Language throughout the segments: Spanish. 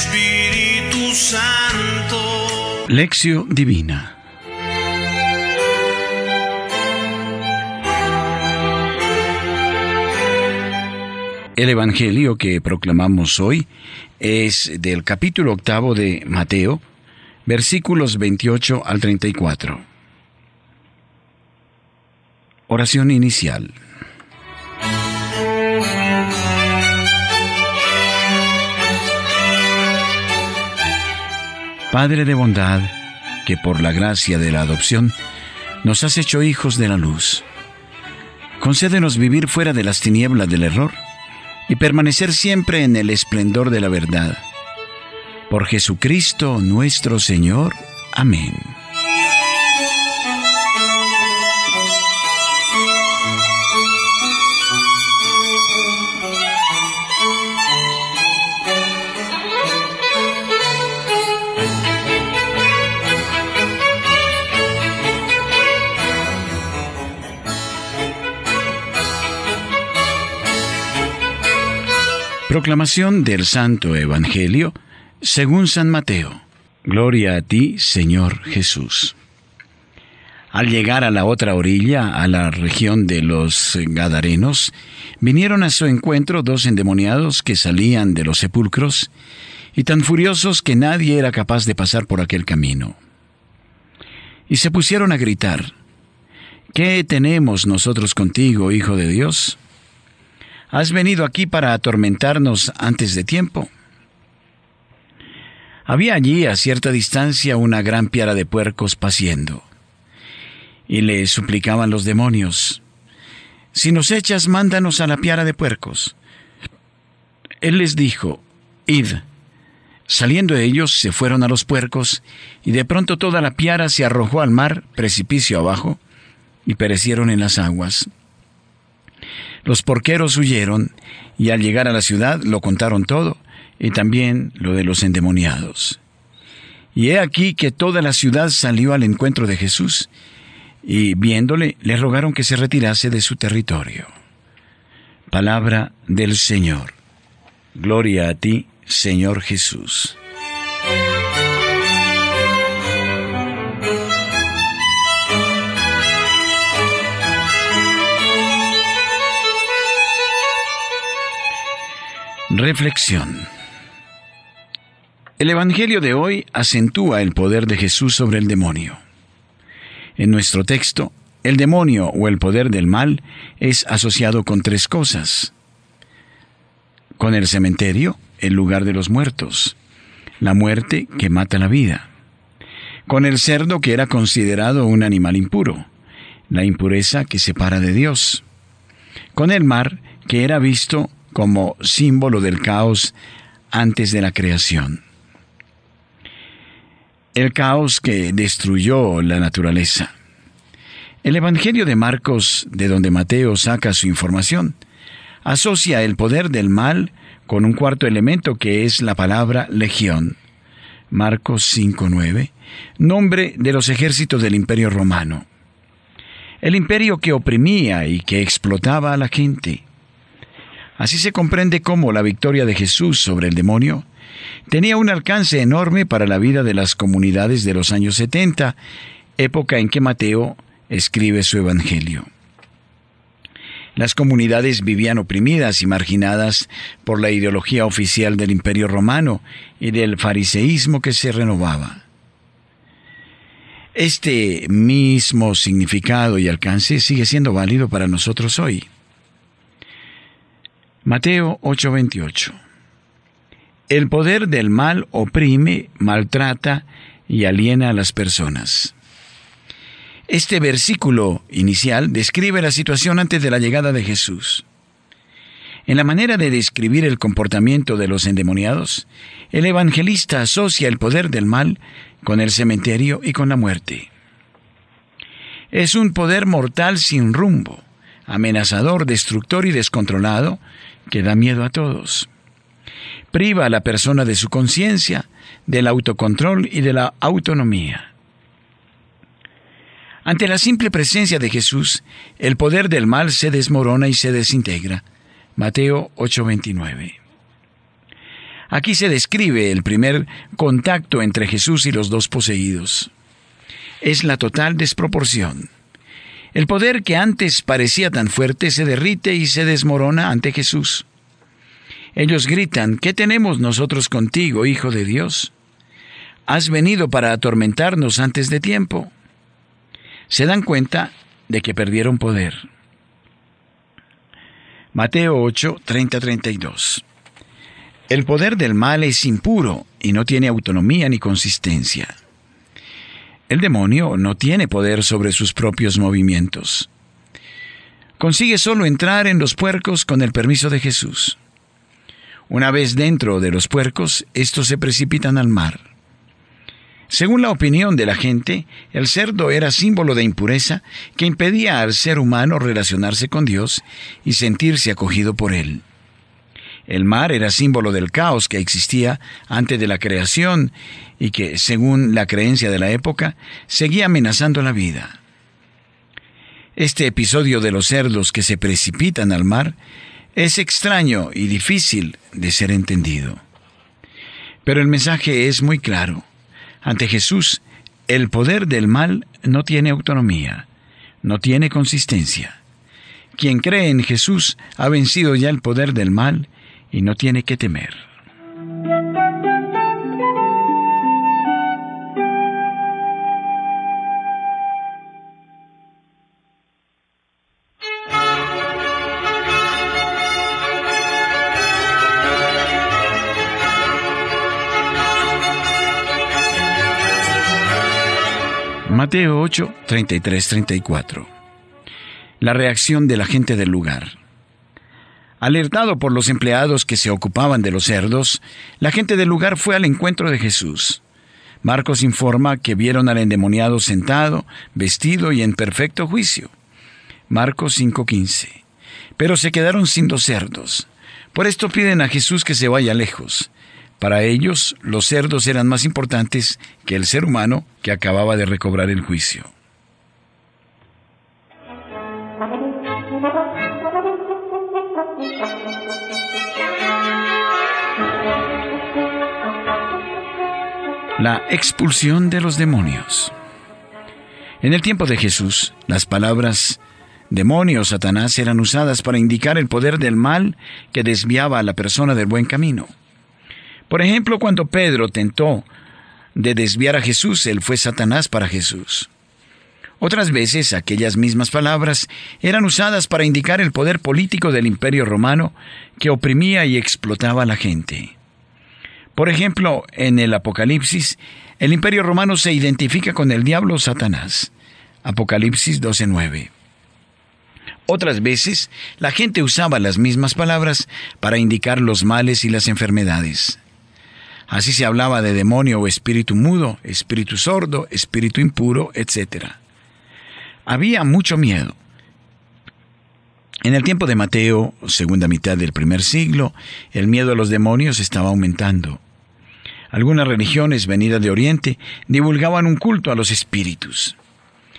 Espíritu Santo. Lección Divina El Evangelio que proclamamos hoy es del capítulo octavo de Mateo, versículos 28 al 34. Oración inicial. Padre de bondad, que por la gracia de la adopción nos has hecho hijos de la luz. Concédenos vivir fuera de las tinieblas del error y permanecer siempre en el esplendor de la verdad. Por Jesucristo nuestro Señor. Amén. Proclamación del Santo Evangelio según San Mateo. Gloria a ti, Señor Jesús. Al llegar a la otra orilla, a la región de los Gadarenos, vinieron a su encuentro dos endemoniados que salían de los sepulcros, y tan furiosos que nadie era capaz de pasar por aquel camino. Y se pusieron a gritar, ¿Qué tenemos nosotros contigo, Hijo de Dios? ¿Has venido aquí para atormentarnos antes de tiempo? Había allí a cierta distancia una gran piara de puercos paciendo. Y le suplicaban los demonios, Si nos echas, mándanos a la piara de puercos. Él les dijo, Id. Saliendo ellos, se fueron a los puercos, y de pronto toda la piara se arrojó al mar, precipicio abajo, y perecieron en las aguas. Los porqueros huyeron y al llegar a la ciudad lo contaron todo y también lo de los endemoniados. Y he aquí que toda la ciudad salió al encuentro de Jesús y viéndole le rogaron que se retirase de su territorio. Palabra del Señor. Gloria a ti, Señor Jesús. Reflexión. El Evangelio de hoy acentúa el poder de Jesús sobre el demonio. En nuestro texto, el demonio o el poder del mal es asociado con tres cosas. Con el cementerio, el lugar de los muertos, la muerte que mata la vida. Con el cerdo que era considerado un animal impuro, la impureza que separa de Dios. Con el mar que era visto como símbolo del caos antes de la creación. El caos que destruyó la naturaleza. El Evangelio de Marcos, de donde Mateo saca su información, asocia el poder del mal con un cuarto elemento que es la palabra legión. Marcos 5.9, nombre de los ejércitos del imperio romano. El imperio que oprimía y que explotaba a la gente. Así se comprende cómo la victoria de Jesús sobre el demonio tenía un alcance enorme para la vida de las comunidades de los años 70, época en que Mateo escribe su Evangelio. Las comunidades vivían oprimidas y marginadas por la ideología oficial del Imperio Romano y del fariseísmo que se renovaba. Este mismo significado y alcance sigue siendo válido para nosotros hoy. Mateo 8:28 El poder del mal oprime, maltrata y aliena a las personas. Este versículo inicial describe la situación antes de la llegada de Jesús. En la manera de describir el comportamiento de los endemoniados, el evangelista asocia el poder del mal con el cementerio y con la muerte. Es un poder mortal sin rumbo, amenazador, destructor y descontrolado que da miedo a todos. Priva a la persona de su conciencia, del autocontrol y de la autonomía. Ante la simple presencia de Jesús, el poder del mal se desmorona y se desintegra. Mateo 8:29. Aquí se describe el primer contacto entre Jesús y los dos poseídos. Es la total desproporción. El poder que antes parecía tan fuerte se derrite y se desmorona ante Jesús. Ellos gritan, ¿qué tenemos nosotros contigo, Hijo de Dios? Has venido para atormentarnos antes de tiempo. Se dan cuenta de que perdieron poder. Mateo 8, 30-32. El poder del mal es impuro y no tiene autonomía ni consistencia. El demonio no tiene poder sobre sus propios movimientos. Consigue solo entrar en los puercos con el permiso de Jesús. Una vez dentro de los puercos, estos se precipitan al mar. Según la opinión de la gente, el cerdo era símbolo de impureza que impedía al ser humano relacionarse con Dios y sentirse acogido por Él. El mar era símbolo del caos que existía antes de la creación y que, según la creencia de la época, seguía amenazando la vida. Este episodio de los cerdos que se precipitan al mar es extraño y difícil de ser entendido. Pero el mensaje es muy claro. Ante Jesús, el poder del mal no tiene autonomía, no tiene consistencia. Quien cree en Jesús ha vencido ya el poder del mal y no tiene que temer. Mateo 8, 33, 34. La reacción de la gente del lugar. Alertado por los empleados que se ocupaban de los cerdos, la gente del lugar fue al encuentro de Jesús. Marcos informa que vieron al endemoniado sentado, vestido y en perfecto juicio. Marcos 5:15. Pero se quedaron sin dos cerdos. Por esto piden a Jesús que se vaya lejos. Para ellos, los cerdos eran más importantes que el ser humano que acababa de recobrar el juicio. La expulsión de los demonios. En el tiempo de Jesús, las palabras demonio, Satanás eran usadas para indicar el poder del mal que desviaba a la persona del buen camino. Por ejemplo, cuando Pedro tentó de desviar a Jesús, él fue Satanás para Jesús. Otras veces aquellas mismas palabras eran usadas para indicar el poder político del imperio romano que oprimía y explotaba a la gente. Por ejemplo, en el Apocalipsis, el imperio romano se identifica con el diablo Satanás. Apocalipsis 12:9. Otras veces, la gente usaba las mismas palabras para indicar los males y las enfermedades. Así se hablaba de demonio o espíritu mudo, espíritu sordo, espíritu impuro, etc. Había mucho miedo. En el tiempo de Mateo, segunda mitad del primer siglo, el miedo a los demonios estaba aumentando. Algunas religiones venidas de Oriente divulgaban un culto a los espíritus.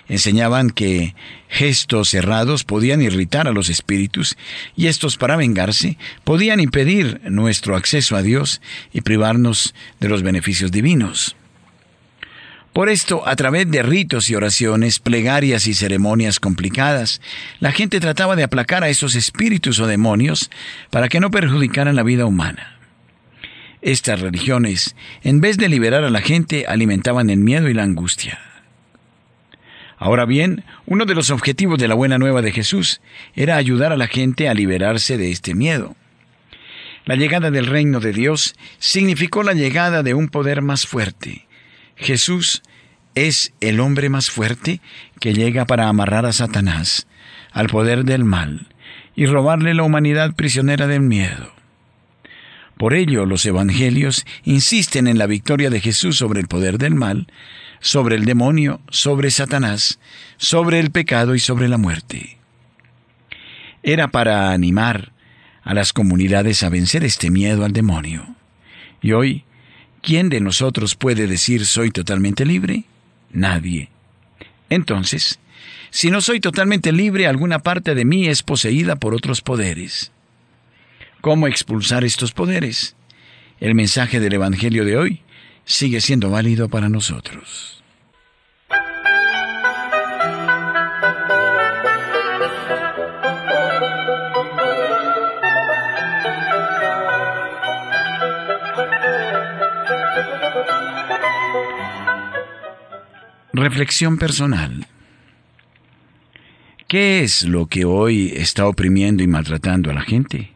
Enseñaban que gestos cerrados podían irritar a los espíritus y estos para vengarse podían impedir nuestro acceso a Dios y privarnos de los beneficios divinos. Por esto, a través de ritos y oraciones, plegarias y ceremonias complicadas, la gente trataba de aplacar a esos espíritus o demonios para que no perjudicaran la vida humana. Estas religiones, en vez de liberar a la gente, alimentaban el miedo y la angustia. Ahora bien, uno de los objetivos de la buena nueva de Jesús era ayudar a la gente a liberarse de este miedo. La llegada del reino de Dios significó la llegada de un poder más fuerte. Jesús es el hombre más fuerte que llega para amarrar a Satanás, al poder del mal, y robarle la humanidad prisionera del miedo. Por ello, los evangelios insisten en la victoria de Jesús sobre el poder del mal, sobre el demonio, sobre Satanás, sobre el pecado y sobre la muerte. Era para animar a las comunidades a vencer este miedo al demonio. Y hoy, ¿quién de nosotros puede decir soy totalmente libre? Nadie. Entonces, si no soy totalmente libre, alguna parte de mí es poseída por otros poderes. ¿Cómo expulsar estos poderes? el mensaje del Evangelio de hoy sigue siendo válido para nosotros. Reflexión personal. ¿Qué es lo que hoy está oprimiendo y maltratando a la gente?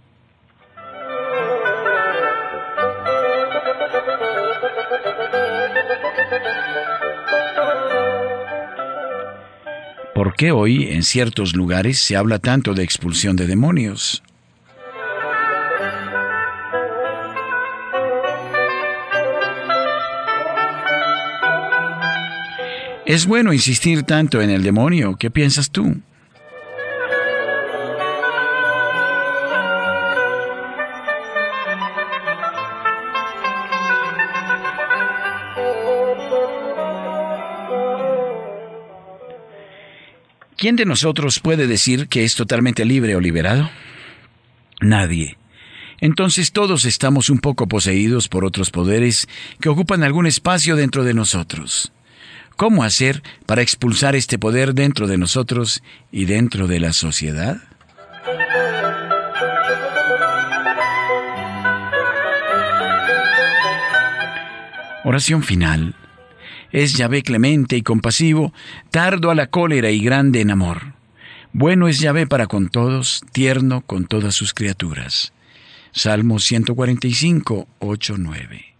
¿Por qué hoy en ciertos lugares se habla tanto de expulsión de demonios? Es bueno insistir tanto en el demonio. ¿Qué piensas tú? ¿Quién de nosotros puede decir que es totalmente libre o liberado? Nadie. Entonces todos estamos un poco poseídos por otros poderes que ocupan algún espacio dentro de nosotros. ¿Cómo hacer para expulsar este poder dentro de nosotros y dentro de la sociedad? Oración final. Es Yahvé clemente y compasivo, tardo a la cólera y grande en amor. Bueno es Yahvé para con todos, tierno con todas sus criaturas. Salmo 145, 8, 9.